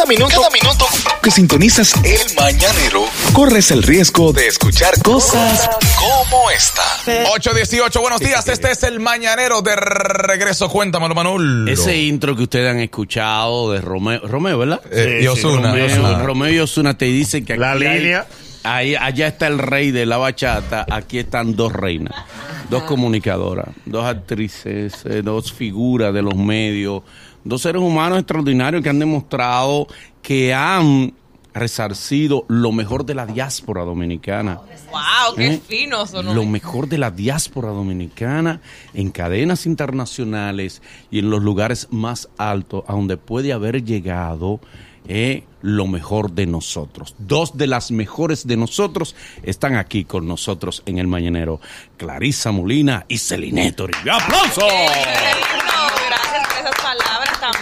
Cada minuto, cada minuto que sintonizas el mañanero, corres el riesgo de escuchar cosas como esta. 818, buenos días. Este es el mañanero de regreso. Cuéntamelo, Manuel. Ese intro que ustedes han escuchado de Romeo, Romeo ¿verdad? Eh, y Ozuna. Romeo. Romeo y Osuna te dicen que aquí La hay- línea. ahí, allá está el rey de la bachata, aquí están dos reinas, dos comunicadoras, dos actrices, eh, dos figuras de los medios, dos seres humanos extraordinarios que han demostrado que han resarcido lo mejor de la diáspora dominicana. ¡Wow! ¡Qué ¿Eh? fino sonó! Lo mejor de la diáspora dominicana en cadenas internacionales y en los lugares más altos a donde puede haber llegado eh, lo mejor de nosotros. Dos de las mejores de nosotros están aquí con nosotros en el Mañanero. Clarisa Molina y Celine Toribio. ¡Aplausos! ¡Qué lindo! Gracias por esas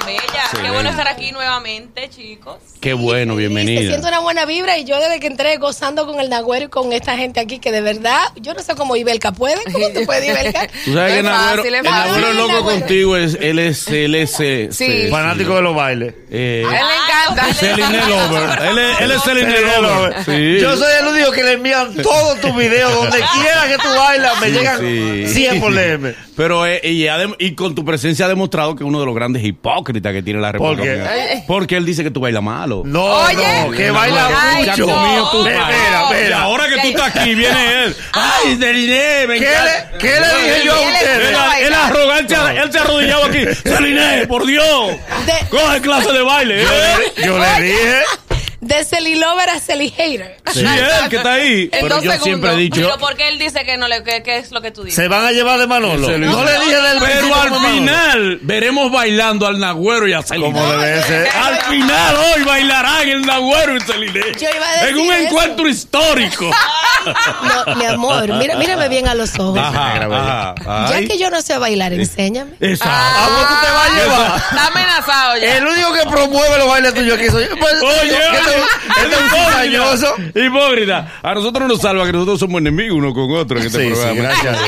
bellas. Qué bueno estar aquí nuevamente, chicos. Qué bueno, Se bienvenida. siente una buena vibra y yo desde que entré gozando con el Nagüero y con esta gente aquí que de verdad, yo no sé cómo Ibelka puede, ¿cómo tú puedes Ibelka? Tú sabes que Es Nagüero, fácil, es el Nagüero loco Nagüero. contigo, es, él es, él es, eh, Sí. sí, Fanático de los bailes. eh, A él le encanta. Celine Lover. Él es, él es Celine Lover. Yo soy el único que le envían todos tus videos donde quiera que tú bailas, me llegan sí. 100 por DM. Pero eh, y, y con tu presencia ha demostrado que es uno de los grandes hipócritas que tiene la República. qué? Dominicana. Porque él dice que tú bailas malo. No, Oye. no, que baila Ay, mucho. padre. Mira, Y mira. ahora que tú estás aquí, viene él. Ay, Celine, me ¿Qué le, qué le dije yo a ustedes? Él, bailar. él se ha arrodillado aquí. Celine, por Dios. De, Coge clase de baile. Yo ¿eh? le, yo le dije. de Celi Lover a Celi Hater. Sí, él que está ahí. En Pero yo siempre he dicho. Pero ¿por qué él dice que no le... ¿Qué, qué es lo que tú dices? Se van a llevar de Manolo. No, le dije del final veremos bailando al Nagüero y a Celine. Como debe ser. Al final hoy bailarán el Nagüero y Celine. Yo iba a decir En un eso. encuentro histórico. No, mi amor, mira, mírame bien a los ojos. Ajá, Ya ay. que yo no sé bailar, enséñame. Exacto. ¿A vos tú te vas a llevar? Está amenazado ya. El único que promueve los bailes tuyos aquí soy yo. Pues, Oye, este este es un cizañoso. hipócrita. Hipócrita. A nosotros nos salva que nosotros somos enemigos uno con otro en este Sí, gracias.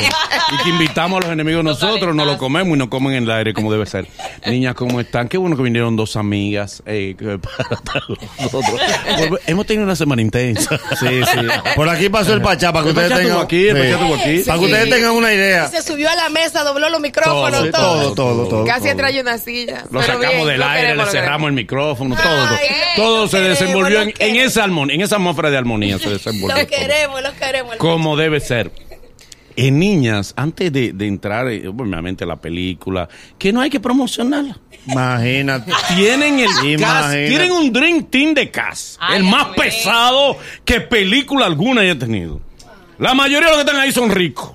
Y que invitamos a los enemigos nosotros, nos lo comemos y nos comen en el aire como debe ser. Niñas, ¿cómo están? Qué bueno que vinieron dos amigas eh, para nosotros. Volve- Hemos tenido una semana intensa. Sí, sí. Por aquí pasó el Pachá para que ustedes tengan. aquí, el Sí. Aquí. Para que ustedes tengan una idea. Se subió a la mesa, dobló los micrófonos, Todo, todo. todo, todo, todo. Casi trae una silla. Lo pero sacamos bien, del lo aire, le lo cerramos el micrófono, todo. todo. Lo se queremos, desenvolvió lo en, en esa en esa atmósfera de armonía se Lo desenvolvió. queremos, lo queremos. como debe ser. En niñas, antes de, de entrar, eh, obviamente, la película, que no hay que promocionarla. Imagínate. Tienen el cast, Imagínate. tienen un Dream Team de cast. Ay, el más pesado que película alguna haya tenido. La mayoría de los que están ahí son ricos.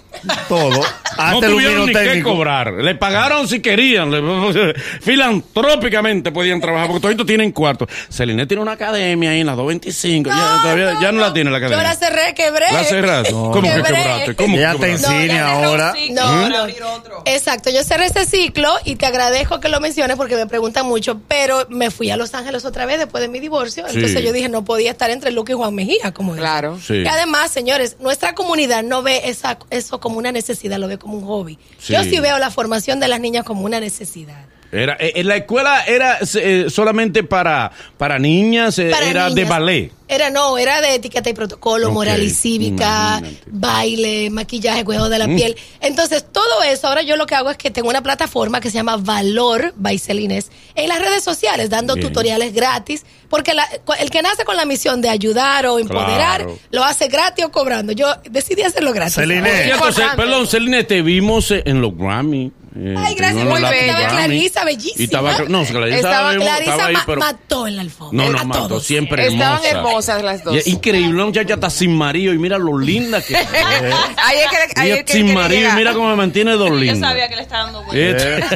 Todo. no tuvieron ni técnico. cobrar. Le pagaron si querían. Le- filantrópicamente podían trabajar porque todos tienen cuartos. Celine tiene una academia ahí en las 225. ya, todavía, ya no, la tiene la academia. Yo la cerré, quebré. ¿La cerraste? ¿Cómo que Quebré. quebraste? ¿Cómo que te quebraste? enseña ya cerré un ahora. ciclo No, no. otro. Exacto, yo cerré ese ciclo y te agradezco que lo menciones porque me preguntan mucho, pero me fui a Los Ángeles otra vez después de mi divorcio, Sí. entonces yo dije no podía estar entre Luke y Juan Mejía como. Claro. Sí. Y además, señores, nuestra comunidad no ve esa, eso como una necesidad, lo ve como un hobby. Sí. Yo sí veo la formación de las niñas como una necesidad. Era, eh, en la escuela era eh, solamente para, para niñas, eh, Para era de ballet. Era no, era de etiqueta y protocolo, moral y cívica, imagínate. baile, maquillaje, cuidado de la Mm. piel. Entonces, todo eso, ahora yo lo que hago es que tengo una plataforma que se llama Valor by Celines en las redes sociales, dando Bien. tutoriales gratis, porque la- el que nace con la misión de ayudar o empoderar, Claro. lo hace gratis o cobrando. Yo decidí hacerlo gratis. Celine. Perdón, Celine, te vimos eh, en los Grammy. Eh, Ay, gracias, muy la- bella. Grammy. Clarisa, bellísima. Y estaba, no, Clarisa, Estaba estaba, Clarisa ahí, pero... mató en la alfombra. No, no, a mató, todos. siempre Estaban hermosa. hermosas las dos. Y increíble, una muchacha está sin marido y mira lo linda que es. Ahí es que, ahí Ella es que sin marido y mira cómo me mantiene dos Yo sabía que le estaba dando vueltas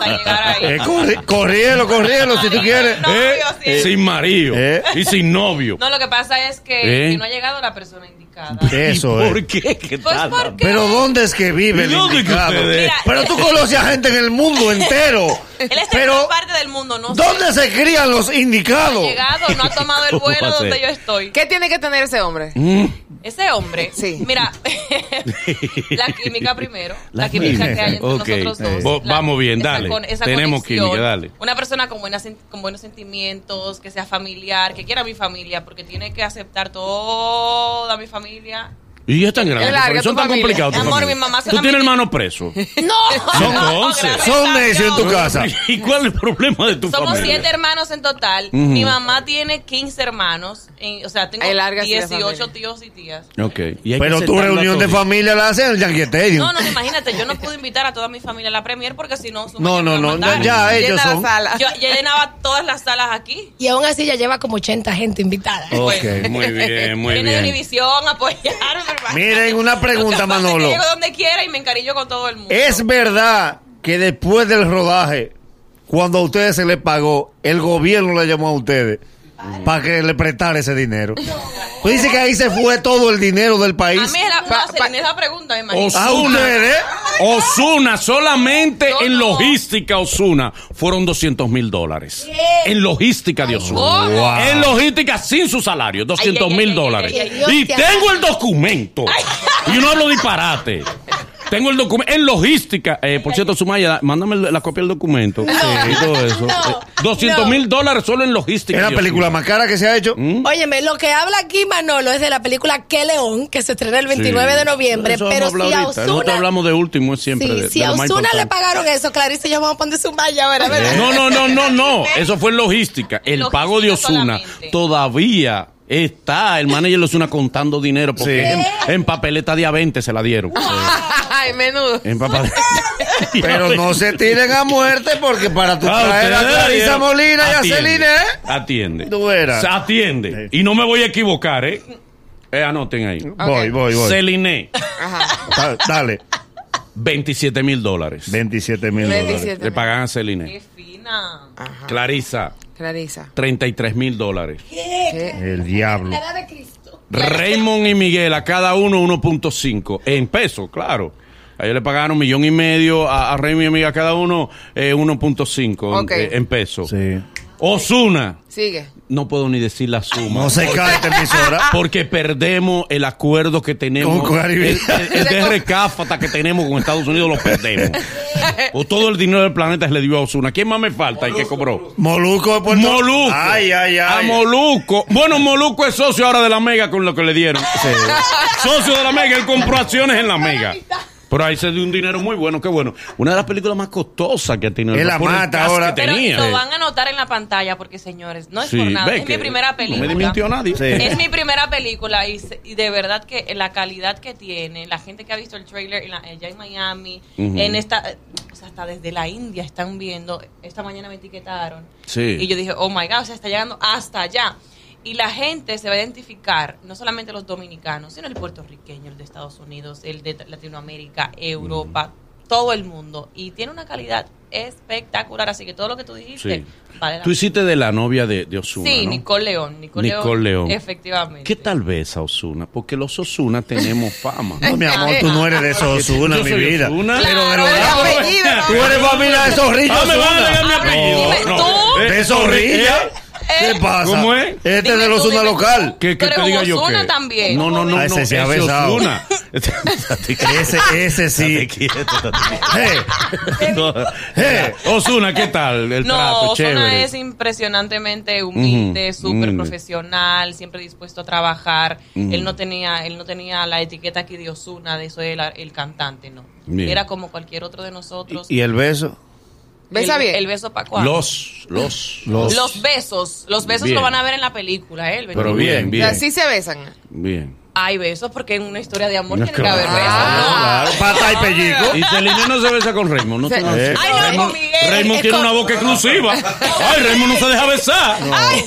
ahí. Eh, corri- corrielo, corrielo, si tú quieres. Eh, sí. sin marido Eh. y sin novio. No, lo que pasa es que, ¿Eh? que no ha llegado la persona indicada. Indicada. Eso ¿Por es. qué? ¿Qué Pues tal? porque Pero ¿dónde es que vive el ¿Y dónde que indicado? Mira, Pero tú conoces a gente en el mundo entero. él está en Pero otra parte del mundo, no sé. ¿dónde se crían los Ha indicados? llegado, no ha tomado el ¿Cómo va vuelo donde yo estoy. ¿Qué tiene que tener ese hombre? Mm. Ese hombre, Sí. mira, la química primero, la, La química que hay entre Ok. nosotros dos. Vo- la- vamos bien, esa dale. con- esa Tenemos conexión. química, dale. Una persona con, buenas, con buenos sentimientos, que sea familiar, que quiera a mi familia, porque tiene que aceptar toda mi familia. media Y es tan grande. Larga ¿por qué son tan familia. complicados. Amor, familia? mi mamá Tú tienes hermanos presos. ¡No! Entonces, gracias Son a necios en tu casa. ¿Y cuál es el problema de tu Somos familia? siete hermanos en total. Mi mamá tiene 15 hermanos. en- o sea, tengo Hay larga sí la 18 familia. tíos y tías. Ok. y hay que Pero tu reunión de familia la hacen en el Stadium. No, no, imagínate, yo no pude invitar a toda mi familia a la premier porque si no... No, no, no, ya ellos son. la sala. Yo, yo llenaba todas las salas aquí. Y aún así ya lleva como 80 gente invitada. Ok, muy bien, muy Viene de bien. Univisión a apoyarme. Miren, una Lo pregunta, que pasa es que Manolo. Llego donde quiera y me encarillo con todo el mundo. ¿Es verdad que después del rodaje, cuando a ustedes se les pagó, el gobierno le llamó a ustedes para que le prestara ese dinero? Pues dice que ahí se fue todo el dinero del A país. mí es la, Pa- no, pa- Celine, es la pregunta, me imagino. ¿A ustedes? Osuna, solamente No, en logística Osuna fueron 200 mil dólares. En logística de Osuna. En logística sin su salario, 200 Ay, ay, mil dólares. ay, ay, ay. Y tengo el documento. Y no hablo disparate. Tengo el documento en logística. Eh, por cierto, Sumaya, mándame la copia del documento. Sí, todo eso. no, Eh, 200 mil dólares solo en logística. Es la película más cara que se ha hecho. Óyeme, lo que habla aquí Manolo es de la película Que León, que se estrena el 29 Sí. de noviembre. Eso pero si a ahorita. Nosotros hablamos de último es siempre. Sí, de- si de a Osuna le pagaron eso, Clarice y yo vamos a poner su malla ahora, ¿verdad? No, no, no, no, no. Eso fue en logística. El Logística pago de Osuna solamente. todavía está. El manager de Osuna contando dinero porque Sí. en, en papeleta de A20 se la dieron. Ay, menudo. En papeleta. Pero no se tiren a muerte porque para tu Ah, traer a Clarisa. Molina y a Celine, ¿eh? Atiende. Tú Atiende. Y no me voy a equivocar, ¿eh? Eh, anoten ahí. Voy, voy, voy. Celine, Ajá. Da- Dale. 27 mil dólares. 27 mil dólares. 27. Le pagan a Qué Celine. Ajá. Clarisa, Clarisa. 33 mil dólares. ¿Qué? El diablo. La edad de Cristo. Raymond y Miguel, a cada uno 1.5. En pesos, claro. A ellos le pagaron un millón y medio, a, a Raymond y Miguel a cada uno eh, 1.5 Ok. en, eh, en pesos. Sí. Osuna, Sigue. No puedo ni decir la suma. No se cae esta emisora. Porque perdemos el acuerdo que tenemos. Con. El, el, el de recáfata que tenemos con Estados Unidos lo perdemos. o todo el dinero del planeta se le dio a Osuna. ¿Quién más me falta y que cobró? Moluco de Puerto Moluco. Ay, ay, A ay. Moluco. Bueno, Moluco es socio ahora de la Mega con lo que le dieron. Socio de la Mega, él compró acciones en la Mega. Pero ahí se dio un dinero muy bueno, qué bueno. Una de las películas más costosas que ha tenido. Es la mata ahora. que Pero tenía. lo van a notar en la pantalla porque, señores, no es Sí, por nada. Es que mi primera No película. me mintió nadie. Sí. Es mi primera película y, se- y de verdad que la calidad que tiene, la gente que ha visto el trailer en la- allá en Miami, en esta, o sea, hasta desde la India están viendo, esta mañana me etiquetaron. Sí. Y yo dije, oh my God, o sea, está llegando hasta allá. Y la gente se va a identificar, no solamente los dominicanos, sino el puertorriqueño, el de Estados Unidos, el de Latinoamérica, Europa, todo el mundo. Y tiene una calidad espectacular, así que todo lo que tú dijiste, Sí. vale la Tú hiciste de la novia de, de Osuna. Sí, ¿no? Nicole León. Nicole, Nicole León. Efectivamente. ¿Qué tal ves a Osuna? Porque los Osuna tenemos fama. No, mi amor, tú no eres de esos Osuna, mi vida. Osuna. Pero de Claro, verdad, el apellido, tú eres familia de esos ricos Ah, me van a mi Ah, apellido. No. ¿eh? ¿Qué pasa? ¿Cómo es? Este Dime de los Osuna local. ¿Qué, qué Pero te diga yo qué? también. No, no, no. Ah, ese no, se ha besado. Ese, ese sí. Eh, eh. Osuna, ¿qué tal? El No, trato, Ozuna chévere. es impresionantemente humilde, Ujú, súper profesional, siempre dispuesto a trabajar. Él no tenía, él no tenía la etiqueta aquí de Ozuna, de eso el, el cantante, no. Bien. Era como cualquier otro de nosotros. ¿Y el beso? ¿Besa el, bien? El beso para cuándo? Los, los, Los- Los besos, los besos Bien. lo van a ver en la película, ¿eh? El Pero 29. bien, O bien. sea, sí se besan. Bien. Hay besos porque en una historia de amor No, tiene que haber claro. besos. ¿no? Claro, pata y pellico. Y Celina no se besa con Raymond, no Se- te lo Eh. Ay, no, Raymond, con Miguel. Raymond tiene con- una boca exclusiva. Ay, Raymond no se deja besar. Ay,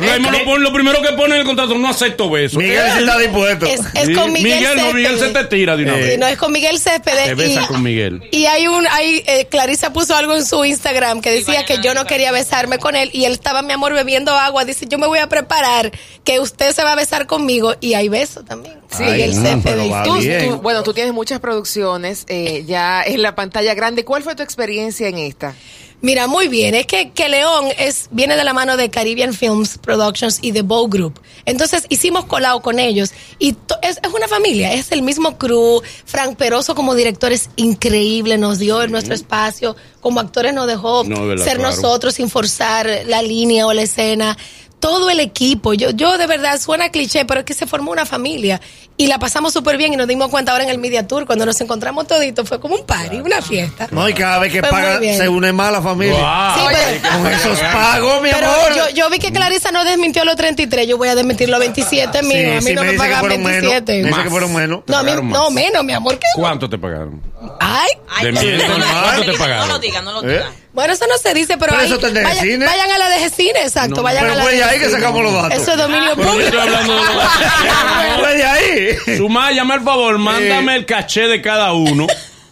Raymond lo, pone- lo primero que pone en el contrato, no acepto besos. Miguel sí está dispuesto. Es, con Miguel, Miguel no, Miguel se te tira de una Eh, vez. No, es con Miguel Céspedes. Te besa y- con Miguel. Y hay un, hay, eh, Clarisa puso algo en su Instagram que decía que yo no quería besarme con él y él estaba, mi amor, bebiendo agua. Dice, yo me voy a preparar, que usted se va a besar conmigo y hay besos. También. Sí, el jefe pero de va Tú- bien. tú- bueno, tú tienes muchas producciones eh, ya en la pantalla grande. ¿Cuál fue tu experiencia en esta? Mira, muy bien. Es que, que León es, viene de la mano de Caribbean Films Productions y de Bow Group. Entonces hicimos colado con ellos. Y to- es, es una familia, es el mismo crew. Frank Peroso como director es increíble, nos dio nuestro espacio. Como actores nos dejó No, verdad, ser claro. nosotros sin forzar la línea o la escena. Todo el equipo, yo, yo de verdad suena cliché, pero es que se formó una familia y la pasamos súper bien y nos dimos cuenta ahora en el Media Tour, cuando nos encontramos toditos, fue como un party, una fiesta. No, y cada vez que Fue paga se une más la familia. Sí, Wow. pero- Con esos pagos, mi Pero amor. yo, yo vi que Clarisa no desmintió los 33, yo voy a desmentir los 27 míos. Sí, a mí sí, no me me, pagan fueron menos. 27. Me dice que Más. fueron menos. No, mí- menos, mi amor. ¿qué? ¿Cuánto te pagaron? Ay, De no, mil, no, no, ¿cuánto no, te no, pagaron? No lo digan, no lo ¿Eh? Bueno, eso no se dice, pero, Pero ahí, eso está en el vayan, cine. vayan a la de cine, exacto. No, vayan pero a la fue de ahí que cine. sacamos los datos. Eso es dominio Pero yo público. estoy hablando de los Fue de ahí. Sumaya, llame al favor, mándame el caché de cada uno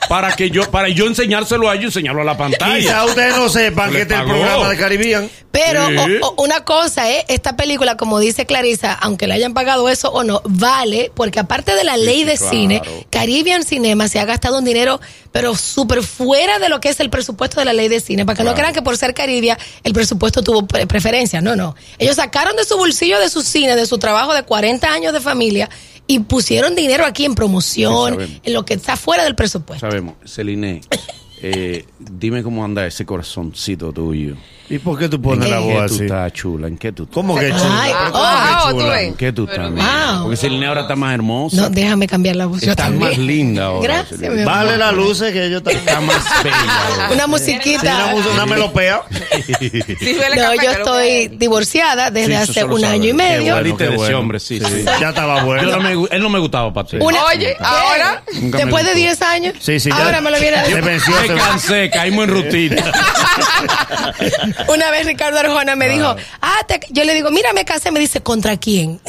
para que yo, para yo enseñárselo a ellos y enseñarlo a la pantalla. Quizá ustedes no sepan que este es el programa de Caribbean. Pero Sí. o- o- una cosa, ¿eh? esta película, como dice Clarisa, aunque le hayan pagado eso o no, vale, porque aparte de la ley de claro. cine, Caribbean Cinema se ha gastado un dinero, pero súper fuera de lo que es el presupuesto de la ley de cine, para que no crean que por ser Caribia el presupuesto tuvo pre- preferencia, no, no. Ellos sacaron de su bolsillo, de su cine, de su trabajo de 40 años de familia y pusieron dinero aquí en promoción, en lo que está fuera del presupuesto. Sabemos, Celine, eh, dime cómo anda ese corazoncito tuyo. ¿Y por qué tú pones ¿En la ¿En voz qué así? tú estás chula? ¿En qué tú estás? ¿Cómo que chula? Ay, ¿Pero oh, cómo que ah, chula? ¿En qué tú estás? Wow. Porque Celine ahora está más hermosa. No, déjame cambiar la voz. yo Está también. más linda ahora. Gracias, Celine. mi amor. Vale las luces que yo también. Está más bella. ahora. Una Sí, musiquita. una, mus- una melopea. No, café, yo estoy divorciada desde Sí, hace un sabe. año y Qué medio. bueno. Qué ese hombre, sí, sí. Ya estaba Yo bueno. no me gu- él no me gustaba para ti. Una- Oye, ¿Qué? ahora. Después de gustó. 10 años. Sí, sí. Ahora me lo viene a decir. Se- cansé, caímos en rutina. Una vez Ricardo Arjona me dijo, ah, te- yo le digo, mira, me casé. Me dice, ¿contra quién?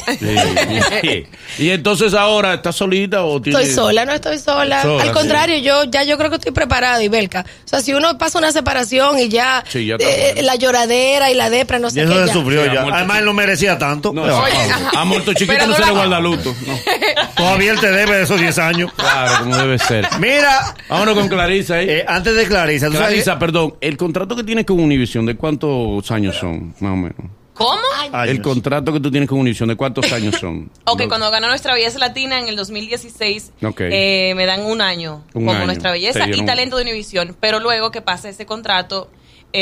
Sí. Y entonces ahora, ¿estás solita o tienes...? Estoy sola, no estoy sola. Sola, Al sí. contrario, yo ya yo creo que estoy preparada, Ibelka. O sea, si uno pasa una separación y ya, Sí, ya está eh, bueno. la lloradera y la depra, no Y sé eso qué. se ya. sufrió Sí, ya. amor, Además, él no merecía tanto. No, Pero, a muerto chiquito Pero no se dura- le guarda luto. No. Todavía él te debe de esos 10 años. Claro, como debe ser. Mira, Vámonos con Clarisa ahí. eh, antes de Clarisa, ¿tú sabes Clarisa, perdón, el contrato que tienes con Univision, ¿de cuántos años son, más o menos? ¿Cómo? Años. El contrato que tú tienes con Univision, ¿de cuántos años son? Ok, cuando ganó Nuestra Belleza Latina en el 2016, Ok. eh, me dan un año Un como año. Nuestra Te Belleza y dieron- talento de Univisión. Pero luego que pase ese contrato,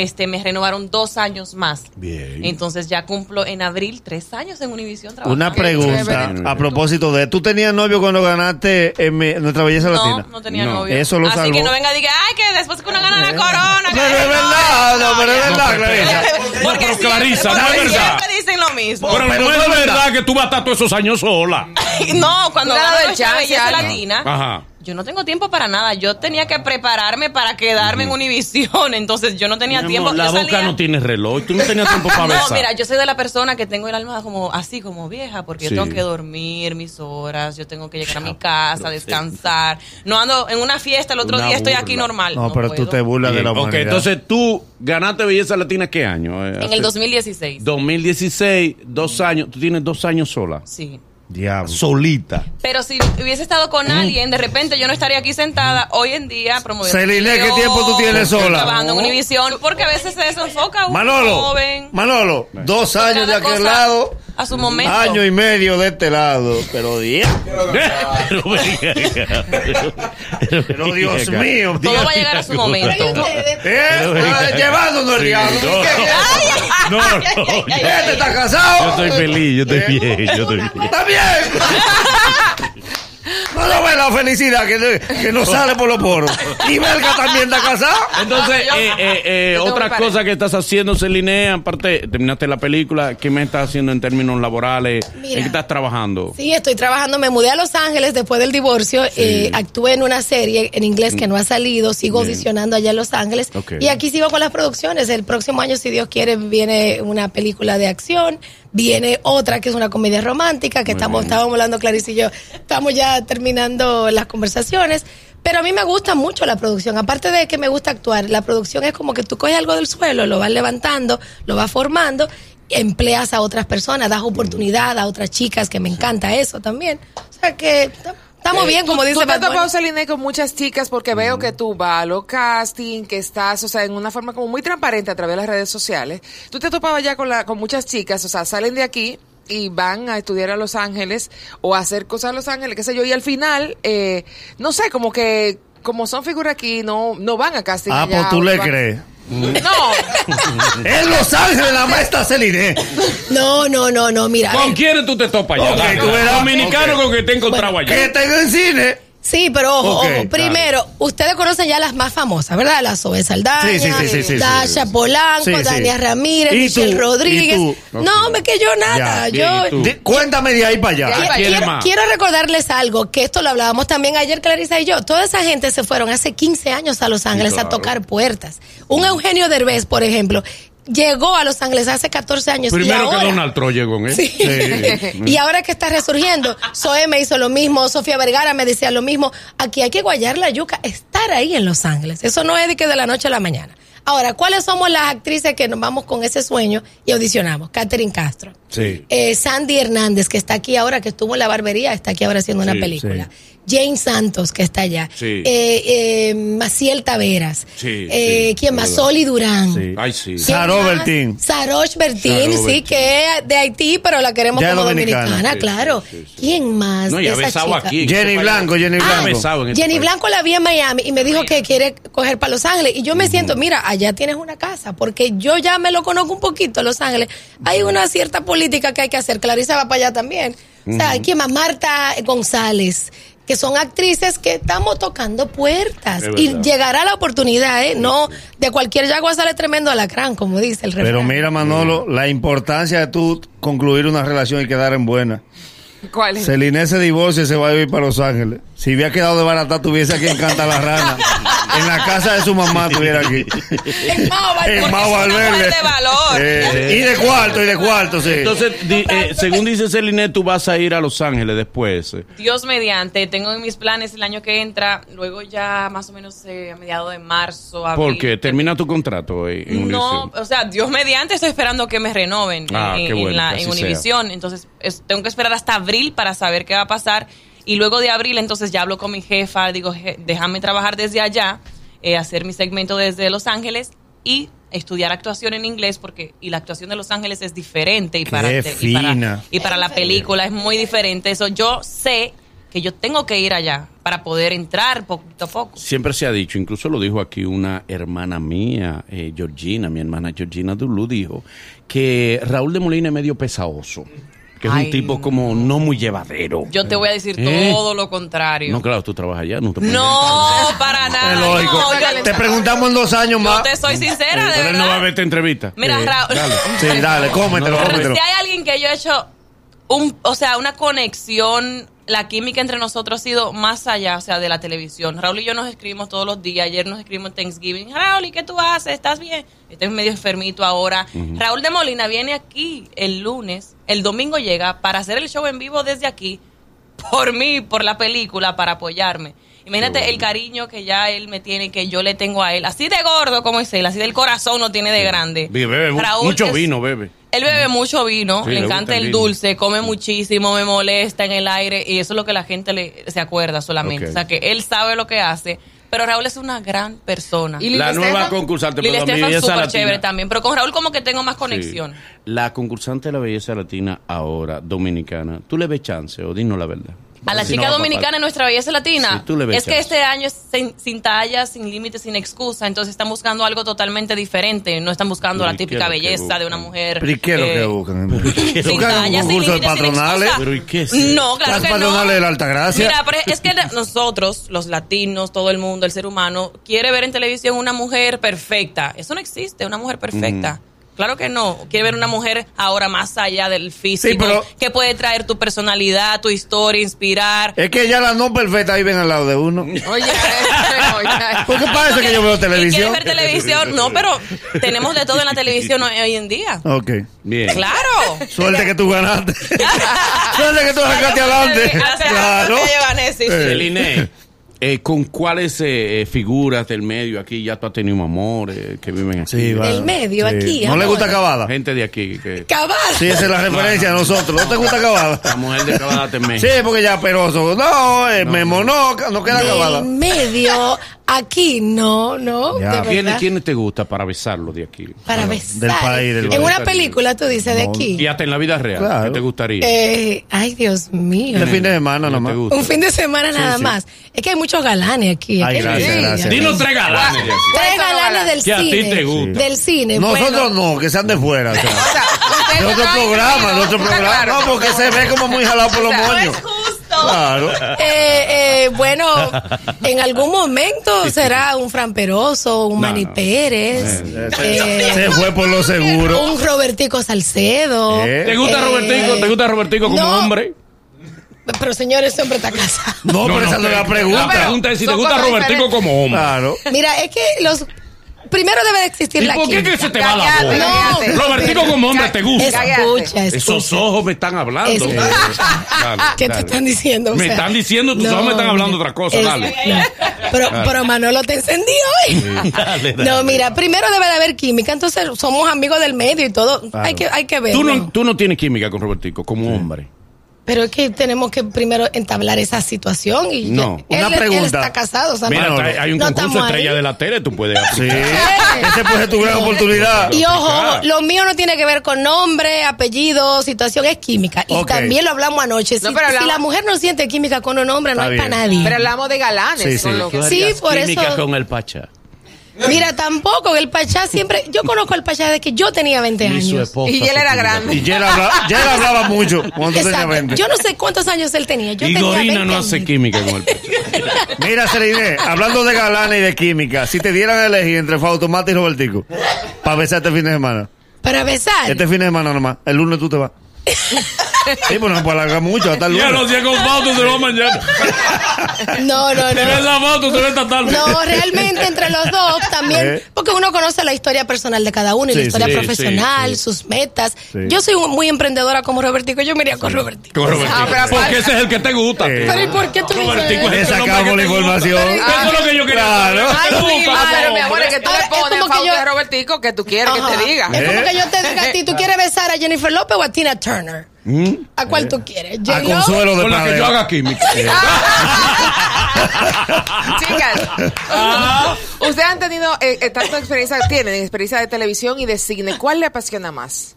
este, me renovaron dos años más. Bien. Entonces ya cumplo en abril tres años en Univisión trabajando. Una pregunta a propósito de, ¿tú tenías novio cuando ganaste en mi- Nuestra Belleza No, Latina? no tenía No. novio. Eso lo Así salvó. que no venga y diga, ay, que después que uno gana la corona. que- Pero es verdad, no, pero es verdad, Clarisa. Porque pero Clarisa, no es verdad. siempre dicen lo mismo. Pero, Pero no es verdad. que tú vas a estar todos esos años sola. No, cuando Nuestra chance Belleza. Latina, Ajá. Yo no tengo tiempo para nada. Yo tenía que prepararme para quedarme en Univisión. Entonces yo no tenía Mi tiempo. amor, la Yo boca salía- no tiene reloj. Tú no tenías tiempo para No, besar. mira, yo soy de la persona que tengo el alma como así como vieja, porque Sí. yo tengo que dormir mis horas, yo tengo que llegar a mi casa, descansar. No ando en una fiesta, el otro Una día estoy aquí normal. No, pero tú puedo. te burlas de la ok, humanidad. entonces tú ganaste Belleza Latina ¿qué año? Eh, En hace- el 2016. 2016, dos años. Tú tienes dos años sola. Sí. Diablo. Solita. Pero si hubiese estado con alguien, de repente yo no estaría aquí sentada hoy en día promoviendo. Celine, ¿qué tiempo tú tienes sola? Trabajando en Univisión, porque a veces se desenfoca Manolo, joven. Manolo, dos años de aquel cosa lado, a su momento. año y medio de este lado, pero Dios, Pero, venga, pero, pero Dios mío, Todo va a llegar a su momento. ¿Eh? Llevándonos el diablo. no, ¿Qué- qué- No, ¿Este está casado? yo estoy feliz, yo estoy bien, yo estoy bien. Está bien. No lo ve la felicidad que, que no sale por los poros. Y Belga también está casado. Entonces, eh, eh, eh, Yo tengo otra cosa que estás haciendo, Celine, aparte, terminaste la película, ¿qué me estás haciendo en términos laborales? Mira. ¿En qué estás trabajando? Sí, estoy trabajando. Me mudé a Los Ángeles después del divorcio. Eh, actué en una serie en inglés que no ha salido. Sigo Bien. audicionando allá en Los Ángeles. Y aquí sigo con las producciones. El próximo año, si Dios quiere, viene una película de acción. Viene otra que es una comedia romántica que Muy estamos, bien. estábamos hablando Clarice y yo. Estamos ya terminando las conversaciones. Pero a mí me gusta mucho la producción. Aparte de que me gusta actuar, la producción es como que tú coges algo del suelo, lo vas levantando, lo vas formando empleas a otras personas, das oportunidad a otras chicas, que me encanta eso también. O sea que estamos bien, como ¿Tú- dice ¿Tú te has Celine, con muchas chicas? Porque veo que tú vas a los casting, que estás, o sea, en una forma como muy transparente a través de las redes sociales. ¿Tú te has topado ya con, la, con muchas chicas? O sea, salen de aquí y van a estudiar a Los Ángeles o a hacer cosas a Los Ángeles, qué sé yo, y al final, eh, no sé, como que como son figuras aquí, no, no van a casting Ah, allá, pues tú le van- crees. No, En Los Ángeles la maestra Celine. No, no, no, no, mira. ¿Con eh, quiénes tú te topas allá? Ok, Dale. tú verás. Dominicano Ok. con que te he encontrado allá. Que tengo en cine. Sí, pero ojo, ojo. Primero, ustedes conocen ya las más famosas, ¿verdad? La Zoe Saldaña, Sí, Dasha. Polanco. Dania Ramírez, ¿Y Michelle? Rodríguez. ¿Y tú? No, me que yo nada. Ya, yo Cuéntame de ahí para allá. Ya. Qui- ¿Quién Quiero, recordarles algo, que esto lo hablábamos también ayer Clarisa y yo. Toda esa gente se fueron hace 15 años a Los Ángeles claro. a tocar puertas. Un Eugenio Derbez, por ejemplo, llegó a Los Ángeles hace 14 años. y Primero que ahora- Donald Trump llegó, ¿eh? Sí. y ahora que está resurgiendo, Zoe me hizo lo mismo, Sofía Vergara me decía lo mismo. Aquí hay que guayar la yuca, estar ahí en Los Ángeles. Eso no es de que de la noche a la mañana. Ahora, ¿cuáles somos las actrices que nos vamos con ese sueño y audicionamos? Catherine Castro. Sí. Eh, Sandy Hernández, que está aquí ahora, que estuvo en la barbería, está aquí ahora haciendo una Sí, película. Jane Santos, que está allá. Sí. Eh, eh, Maciel Taveras. Sí, Eh, sí, ¿Quién más? verdad. Soli Durán. Sí. Ay, sí. ¿Quién Saro más? Bertín. Sarosh Bertín, Saro sí, Bertín. que es de Haití, pero la queremos Ya como dominicana. dominicana, Sí, claro. sí, sí, sí. ¿Quién más? No, de y ha esa besado chica? aquí. Jenny Blanco, Jenny Blanco. este Jenny país. Blanco la vi en Miami y me dijo que quiere coger para Los Ángeles. Y yo me siento, mira, allá tienes una casa, porque yo ya me lo conozco un poquito, Los Ángeles. Hay una cierta política que hay que hacer. Clarisa va para allá también. O sea, ¿quién más? Marta González, que son actrices que estamos tocando puertas. Es Y llegará la oportunidad, ¿eh? No, de cualquier yagua sale tremendo alacrán, como dice el refrán. Pero mira, Manolo, la importancia de tú concluir una relación y quedar en buena. ¿cuál es? Celine se divorcia y se va a vivir para Los Ángeles. Si hubiera quedado de barata, tuviese aquí en Canta la Rana. En la casa de su mamá tuviera aquí. En Mao, En Valverde. mujer de valor. Eh, y de cuarto, y de cuarto, sí. Entonces, di- eh, según dice Celine, tú vas a ir a Los Ángeles después. Dios mediante, tengo en mis planes el año que entra, luego ya más o menos eh, a mediados de marzo, abril. Porque termina tu contrato en No, o sea, Dios mediante, estoy esperando que me renoven Ah, en, qué en bueno, la- en Univision. Entonces, es- tengo que esperar hasta abril para saber qué va a pasar. Y luego de abril, entonces ya hablo con mi jefa, digo, "Je- déjame trabajar desde allá, eh, hacer mi segmento desde Los Ángeles y estudiar actuación en inglés porque y la actuación de Los Ángeles es diferente y para te- y para, fina. y para la película es muy diferente. Eso yo sé que yo tengo que ir allá para poder entrar poquito a poco. Siempre se ha dicho, incluso lo dijo aquí una hermana mía, eh, Georgina, mi hermana Georgina Dulú, dijo que Raúl de Molina es medio pesaoso, que es Ay, un tipo como no muy llevadero. Yo te voy a decir ¿Eh? todo lo contrario. No, claro, tú trabajas allá, no te No, para nada. Es lógico. No, yo, Te preguntamos en dos años yo más. te soy sincera, de Pero él no va a ver esta entrevista. Mira, Eh, Raúl. dale. Sí, dale, cómetelo, no, cómetelo. Si hay alguien que yo he hecho un, o sea, una conexión, la química entre nosotros ha sido más allá, o sea, de la televisión. Raúl y yo nos escribimos todos los días. Ayer nos escribimos en Thanksgiving. Raúl, ¿y qué tú haces? ¿Estás bien? Estoy medio enfermito ahora. Raúl de Molina viene aquí el lunes, el domingo llega para hacer el show en vivo desde aquí, por mí, por la película, para apoyarme. Imagínate el cariño que ya él me tiene, que yo le tengo a él. Así de gordo como es él, así del corazón lo tiene de grande. Bebe, bebe, Raúl mucho es- vino, bebe. Él bebe mucho vino, Sí, le le encanta el dulce, come muchísimo, me molesta en el aire y eso es lo que la gente le, se acuerda solamente. O sea que él sabe lo que hace, pero Raúl es una gran persona. Y La nueva Estefan? concursante, mi Estefan belleza súper latina. chévere también, pero con Raúl como que tengo más Sí. conexión. La concursante de la belleza latina ahora, dominicana, ¿tú le ves chance o dinos la verdad? A la chica no dominicana en nuestra belleza latina. Sí, tú le ves es que este año es sin, sin talla, sin límites, sin excusa. Entonces están buscando algo totalmente diferente. No están buscando Pero la ¿y qué es típica lo que belleza de una buscan? mujer. ¿Pero y qué es lo eh, que buscan? Sin ¿Buscan talla, un sin concurso límites, sin patronales? excusa. Pero ¿y qué es No, claro que no. patronales de la Altagracia. Mira, pero es que nosotros, los latinos, todo el mundo, el ser humano, quiere ver en televisión una mujer perfecta. Eso no existe, una mujer perfecta. Claro que no. Quiere ver una mujer ahora más allá del físico, Sí, pero- que puede traer tu personalidad, tu historia, inspirar. Es que ya las no perfectas viven al lado de uno. Oye, oye. ¿Por qué parece que yo veo ¿Y quieres televisión? ver televisión? No, pero tenemos de todo en la televisión hoy en día. Ok. Bien. Claro. Suerte que tú ganaste. Suerte que tú sacaste adelante. Gracias. Claro. Que yo Eh, ¿Con cuáles eh, eh, figuras del medio aquí ya tú has tenido amores que viven aquí? Sí, va. Del medio, Sí. aquí, ¿No le amor. gusta Cavada? Gente de aquí. Que, Cabal. Sí, esa es la referencia a nosotros. ¿No te gusta Cavada? la mujer de Cabada te Sí, porque ya peroso. No, eh, Memo no, no queda Cavada. Del medio, aquí, no, no. Ya. de ¿Quiénes, verdad. ¿Quiénes te gusta para besarlo de aquí? Para Bueno, besar. del país, del en una película, tú dices, de aquí. Y hasta en la vida real. Claro. ¿Qué te gustaría? Eh, ay, Dios mío. De fin de semana ¿Qué nomás. te gusta? Un fin de semana nada sí. más. Es que hay muchos galanes aquí. Ay, Aquí hay gracias, gracias. Dinos tres galanes de aquí. Tres ¿Cuáles son los galanes del Que a ti cine. te gusta. Del cine. Nosotros bueno. no, que sean de fuera. o sea. O sea, usted de otro programa, de otro programa. No, porque se ve como muy jalado por los moños. Claro. Eh, eh, bueno, en algún momento será un Fran Peroso, un No, Manny no. Pérez, eh, Se fue por lo seguro. un Robertico Salcedo. ¿Te gusta Eh, Robertico? ¿Te gusta Robertico como no. hombre? Pero señor, ese hombre está casado. No, pero esa no es la La pregunta. pregunta es si te gusta Robertico diferentes. como hombre. Claro. Mira, es que los... Primero debe de existir ¿Y la por qué que se te va la voz? No, Robertico como hombre te gusta. Escucha, escucha. Esos ojos me están hablando. Dale, ¿Qué te dale. están diciendo? O Me sea, están diciendo, tus ojos me están hablando otra cosa, dale. no. Pero, pero Manolo te encendí hoy. Dale, dale. No, mira, primero debe de haber química, entonces somos amigos del medio y todo. Hay que, hay que ver. Tú no, tú no tienes química con Robertico como hombre. Pero es que tenemos que primero entablar esa situación y No. ya- Una él, él pregunta. está casado, o sea, Mira, no- hay- hay un no concurso estrella ahí. de la tele, tú puedes Sí. Ese puede ser tu gran oportunidad. Y ojo, lo mío no tiene que ver con nombre, apellido, situación, es química. Y también lo hablamos anoche. No, si, si la mujer no siente química con un hombre, no hay para nadie. Pero hablamos de galanes. Sí, con sí. lo que- Sí, por química eso- con el Pachá. Mira, tampoco, el Pachá siempre. Yo conozco al Pachá desde que yo tenía 20 Ni su años. esposa Y él era grande. Y ya él hablaba, ya él hablaba mucho cuando Exacto. 20. Yo no sé cuántos años él tenía. Yo Y tenía Gorina 20 no hace años. química con el Pachá. Mira, Serine, hablando de galanes y de química, si te dieran a elegir entre Fautomata y Robertico, para besar este fin de semana, Para besar. este fin de semana nomás, el lunes tú te vas. Sí, pues no puede alargar mucho hasta el Ya lunes. lo hacía con Fausto, se lo va mañana. No, no, no. esa foto se ve esta tarde. No, realmente entre los dos también, ¿Eh? porque uno conoce la historia personal de cada uno y Sí, la historia sí, profesional, sí, sí. sus metas. Sí. Yo soy un- muy emprendedora como Robertico, yo me iría con Robertico. Con Robertico. Ah, pero aparte- Porque ese es el que te gusta. Pero ¿y por qué tú dices Robertico es Le el sacamos la te gusta. información. Eso es lo que yo quería Claro. saber. Ay, ¿Te sí, gusta ah, pero mi amor, es que tú Ahora, le es pones como que Fausto yo- a Robertico que tú quieres Ajá. que te diga. Es como ¿Eh? que yo te diga a ti, ¿tú quieres besar a Jennifer López o a Tina Turner? ¿A cuál tú quieres? A. Consuelo de Con la que yo haga química. Chicas, Ah. ustedes han tenido eh, eh, tanta experiencia, tienen experiencia de televisión y de cine. ¿Cuál le apasiona más?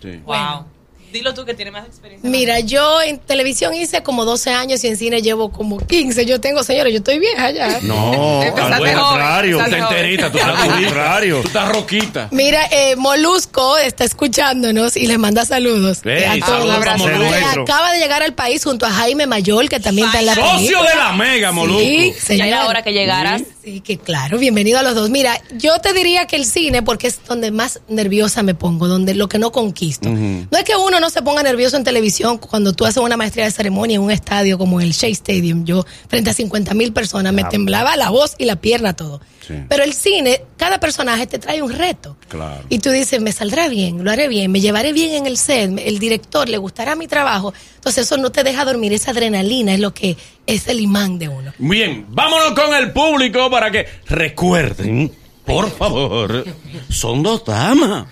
Sí. Wow. Dilo tú que tienes más experiencia. Mira, yo en televisión hice como 12 años y en cine llevo como 15. Yo tengo, señores, yo estoy vieja ya. No, al contrario. Tú estás enterita, tú estás Al contrario. Tú estás roquita. Mira, eh, Molusco está escuchándonos y les manda saludos. Ey, a saludos todos. a a Molusco. Que Nuestro. acaba de llegar al país junto a Jaime Mayol, que también está en la Socio película. de la Mega, Molusco. Sí, Ya señor. era hora que llegaras. Sí, que claro, bienvenido a los dos. Mira, yo te diría que el cine, porque es donde más nerviosa me pongo, donde lo que no conquisto. No es que uno no se ponga nervioso en televisión cuando tú haces una maestría de ceremonia en un estadio como el Shea Stadium. Yo, frente a 50 mil personas, me temblaba la voz y la pierna, todo. Sí. Pero el cine, cada personaje te trae un reto. Claro. Y tú dices, me saldrá bien, lo haré bien, me llevaré bien en el set, el director le gustará mi trabajo. Entonces eso no te deja dormir, esa adrenalina es lo que es el imán de uno. Bien, vámonos con el público para que recuerden, por favor, son dos damas.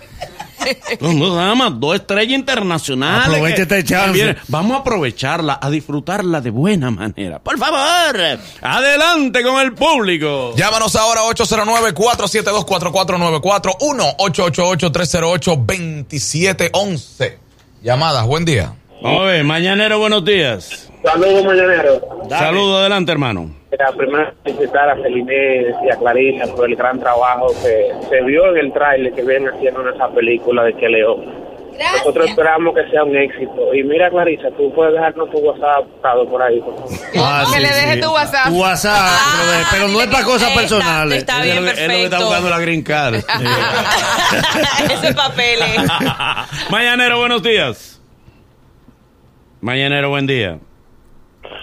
Son dos damas, dos estrellas internacionales. Este que chance. Vamos a aprovecharla, a disfrutarla de buena manera. Por favor, adelante con el público. Llámanos ahora 809-472-4494, 1-888-308-2711. Llamadas, buen día. Vamos a ver, mañanero, buenos días. Saludos, mañanero. Saludos, adelante, hermano. Mira, primero felicitar a Felinés y a Clarisa por el gran trabajo que se vio en el tráiler que vienen haciendo en esa película de Que León. Nosotros esperamos que sea un éxito. Y mira, Clarisa, tú puedes dejarnos tu WhatsApp apuntado por ahí, por favor. Ah, Que le deje sí. tu WhatsApp. Tu WhatsApp, Ah, pero, de- pero no es para cosas está- personales. está Él bien, es lo que- él lo que está buscando la green card. Ese papel. Mañanero, buenos días. Mañanero, buen día.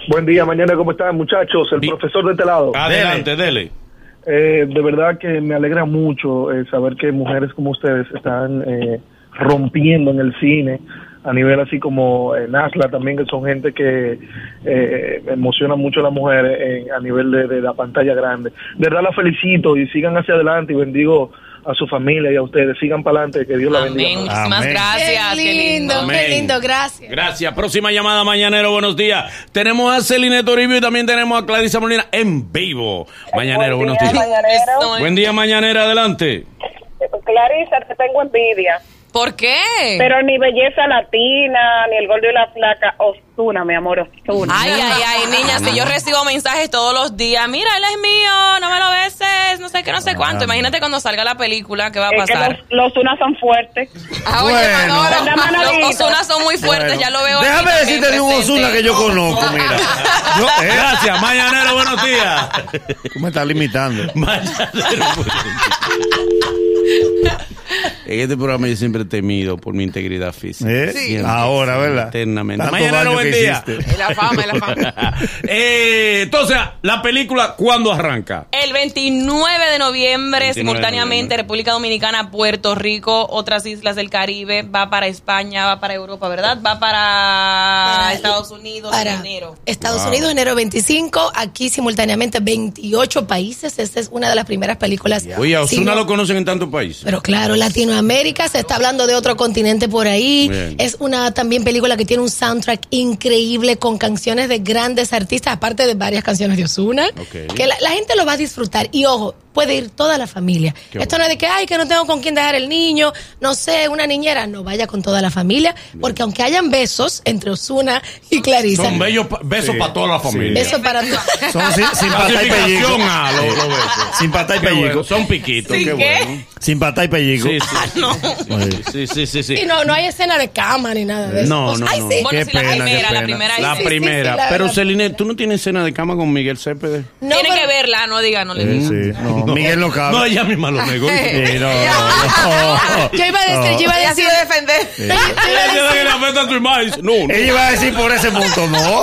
Buen día, mañana, ¿cómo están, muchachos? El profesor de este lado. Adelante, dele. Eh, de verdad que me alegra mucho eh, saber que mujeres como ustedes están eh, rompiendo en el cine, a nivel así como eh, Nasla también, que son gente que eh, emociona mucho a las mujeres eh, a nivel de, de la pantalla grande. De verdad la felicito y sigan hacia adelante y bendigo a su familia y a ustedes. Sigan para adelante, que Dios la Amén. bendiga. Muchísimas Amén. gracias. Qué lindo, qué lindo, gracias. Gracias. Próxima llamada, Mañanero, buenos días. Tenemos a Celine Toribio y también tenemos a Clarisa Molina en vivo. Mañanero, buenos días. Esto- Buen día, Mañanera, adelante. Clarisa, te tengo envidia. ¿Por qué? Pero ni belleza latina, ni el gordo y la flaca. Ostuna, mi amor, Ostuna. Ay, ay, ay, niña, si yo recibo mensajes todos los días, mira, él es mío, no me lo beses, no sé qué, no sé cuánto. Imagínate cuando salga la película, ¿qué va a Es que pasar? los, los unas son fuertes. Ah, Bueno. Manolo. ¿Verdad, Manolito? Los Ozuna son muy fuertes, Bueno, ya lo veo. Déjame decirte de un. Osuna que yo conozco, mira. Yo, eh, Gracias, Mañanero, buenos días. tú me estás limitando. Mañanero, En este programa yo siempre he temido por mi integridad física. ¿Eh? Siempre, Ahora, ¿verdad? Eternamente. Tanto Mañanero, daño buen que día. hiciste. Es la fama, es la fama. Eh, entonces, la película, ¿cuándo arranca? El 29 de noviembre, 29 de simultáneamente, noviembre. República Dominicana, Puerto Rico, otras islas del Caribe, va para España, va para Europa, ¿verdad? Va para, Para- Estados Unidos Para en enero. Estados Wow. Unidos, enero 25. Aquí simultáneamente 28 países. Esta es una de las primeras películas. Oye, a Osuna sino- lo conocen en tantos países. Pero claro, Latinoamérica, se está hablando de otro continente por ahí. Bien. Es una también película que tiene un soundtrack increíble con canciones de grandes artistas, aparte de varias canciones de Osuna, Ok. que la, la gente lo va a disfrutar. Y ojo, puede ir toda la familia. Qué Esto bueno. no es de que, ay, que no tengo con quién dejar el niño, no sé, una niñera. No, vaya con toda la familia, porque aunque hayan besos entre Osuna y Clarisa, Son bellos pa- besos para toda la familia. besos para todos. Son sin, sin pata y pellico. Los besos. Sin pata y Qué bueno, pellico. Son piquitos, ¿Sí qué qué? bueno. Sin pata y pellico. Sí, sí. sí, sí, sí, sí. Y no, no hay escena de cama ni nada de eso. No, Pues, no, ay, no. sí. Bueno, Qué sí, la pena, qué primera, la primera. La Sí, sí, sí, primera. la Pero. Celine, ¿tú no tienes escena de cama con Miguel Cepede? No, Tienen pero- que verla, no digan, no le Sí, digan. sí. No, Miguel no cabe. No, ella misma lo negó. Sí, no, no. Yo iba a decir, yo iba a Ella decir, defender. yo iba a Ella decir- le afecta a tu imagen. No, no. Ella iba a decir por ese punto, no.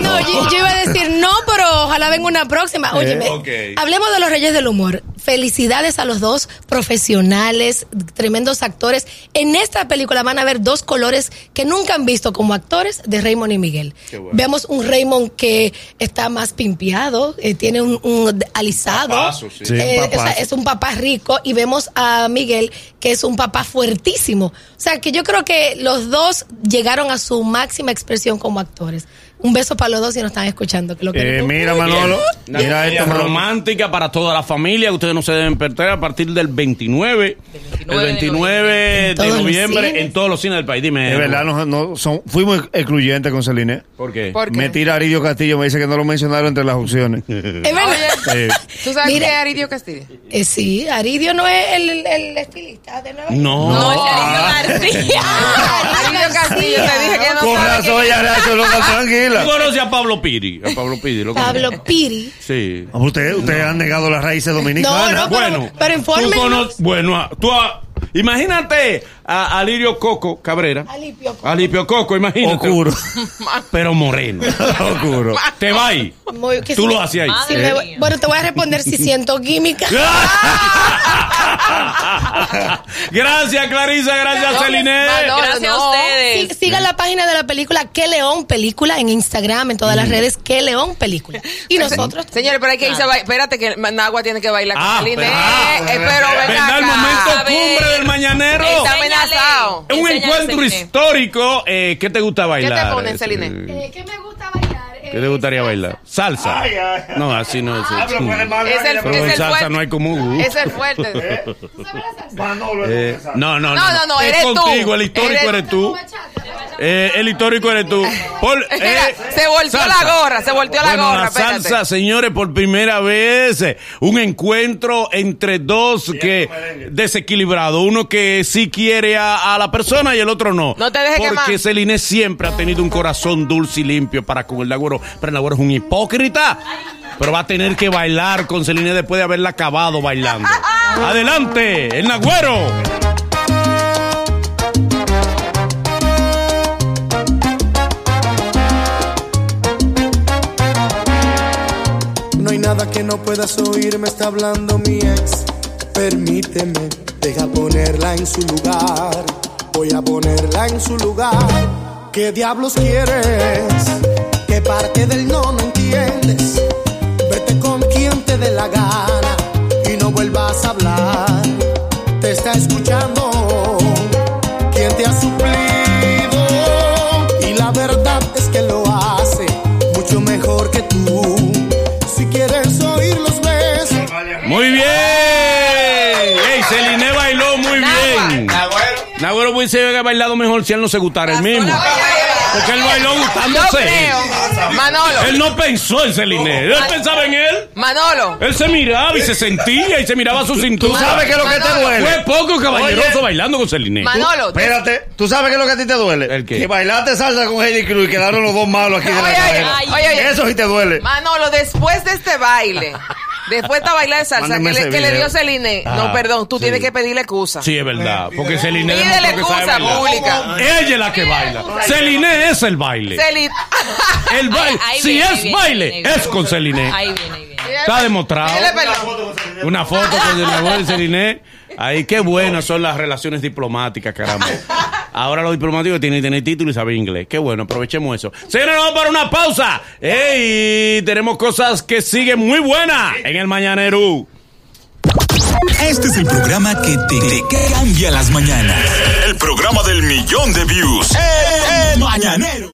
no, yo, yo iba a decir no, pero ojalá venga una próxima. Óyeme, ok. hablemos de los Reyes del Humor. Felicidades a los dos profesionales, tremendos actores. En esta película van a ver dos colores que nunca han visto como actores de Raymond y Miguel. Qué bueno. Vemos un Raymond que está más pimpeado, eh, tiene un, un alisado. Papazo, sí. Sí, Eh, o sea, papazo. es un papá rico y vemos a Miguel que es un papá fuertísimo. O sea, que yo creo que los dos llegaron a su máxima expresión como actores. Un beso para los dos si nos están escuchando. Que lo Eh, mira. Manolo. Una Mira esto, Manolo. romántica para toda la familia. Ustedes no se deben perder a partir del 29, el 29 de 29 de En todos los noviembre en todos los cines del país. Dime. De verdad, no, no, son, fuimos excluyentes con Celine. ¿Por qué? ¿Por qué? Me tira Aridio Castillo, me dice que no lo mencionaron entre las opciones. Es verdad. Sí. ¿tú sabes Mira. quién es Aridio Castillo? Eh, sí, Aridio no es el, el estilista de Nueva York. No. No, el Aridio García. Aridio Castillo, te dije que no Con razón, quién ella ¿Tú conoces a Pablo Piri? A Pablo Piri. ¿lo? Pablo Piri. Sí. Ustedes usted han negado las raíces dominicanas. No, no, pero- bueno, pero infórmenos. cono- bueno, ah, tú ah, imagínate a Alirio Coco Cabrera. Alipio Coco. Alipio Coco, imagínate. Oscuro. Pero moreno. Oscuro. Te va ahí. Muy- Tú lo hacías ahí. si Eh. me voy- bueno, te voy a responder si siento química. gracias, Clarisa. Gracias, Celine. Manolo, Gracias a ustedes. Sí, sigan la página de la película Que León Película en Instagram, en todas las redes Que León Película. Y nosotros. Señores, pero hay que irse a bailar. Espérate que Nagua tiene que bailar Ah, con Celine. pero- Eh, ah, eh, pero ven ¿Verdad el acá. momento A ver. Del mañanero? Está amenazado. Es un encuentro Celine. histórico. Eh, ¿Qué te gusta bailar? te ponen, Eh, Celine? Eh, ¿Qué me gusta bailar? ¿Qué te gustaría bailar? ¿Salsa? Ay, ay, ay. No, así no es. Es el, Pero en el salsa fuerte. no hay como uh. Es el fuerte. Manolo, Eh, no, no, no. No, no, no, Es eres tú. contigo, el histórico Eres- eres, tú. Eh, el histórico eres tú. Por- Mira, eh, se volteó salsa. la gorra, se volteó la Bueno, gorra. La espérate. salsa, señores, por primera vez, eh, un encuentro entre dos que desequilibrado. Uno que sí quiere a, a la persona y el otro no. No te dejes Porque. Celine siempre ha tenido un corazón dulce y limpio para con el Nagüero. Pero el Nagüero es un hipócrita. Pero va a tener que bailar con Celine después de haberla acabado bailando. Adelante, el Nagüero. Nada que no puedas oír, me está hablando mi ex. Permíteme, deja ponerla en su lugar. Voy a ponerla en su lugar. ¿Qué diablos quieres? ¿Qué parte del no no entiendes? Vete con quien te dé la gana Hubiese haber bailado mejor si él no se gustara el mismo. Porque él bailó Yo gustándose. creo. Manolo. Él no pensó en Celine. Él pensaba en él. Manolo. Él se miraba y se sentía y se miraba su cintura. ¿Tú sabes qué es lo que te duele? Fue poco caballeroso Oye. bailando con Celine. Manolo. Espérate, ¿tú sabes qué es lo que a ti te duele? ¿El qué? Que bailaste salsa con Heidi Cruz y quedaron los dos malos aquí de la Oye, oye, oye. Eso sí te duele. Manolo, después de este baile, después de esta baila de salsa que le, que dio Celine, Ah, no, perdón, tú sí. tienes que pedirle excusa. Sí, es verdad. Porque Celine Pídele excusa bailar. pública. Ella es la que baila. Celine es el baile. Celine. El baile. Ahí- ahí si viene, es viene, baile, viene. es con Celine. Ahí viene, ahí viene. Está demostrado. Una foto con la abuela de Celine. Ahí, qué buenas son las relaciones diplomáticas, caramba. Ahora los diplomáticos tienen que tener título y saber inglés. Qué bueno, aprovechemos eso. Señores, vamos para una pausa. ¡Ey! Tenemos cosas que siguen muy buenas en el Mañanero. Este es el programa que te, te cambia las mañanas. El programa del millón de views. El Mañanero.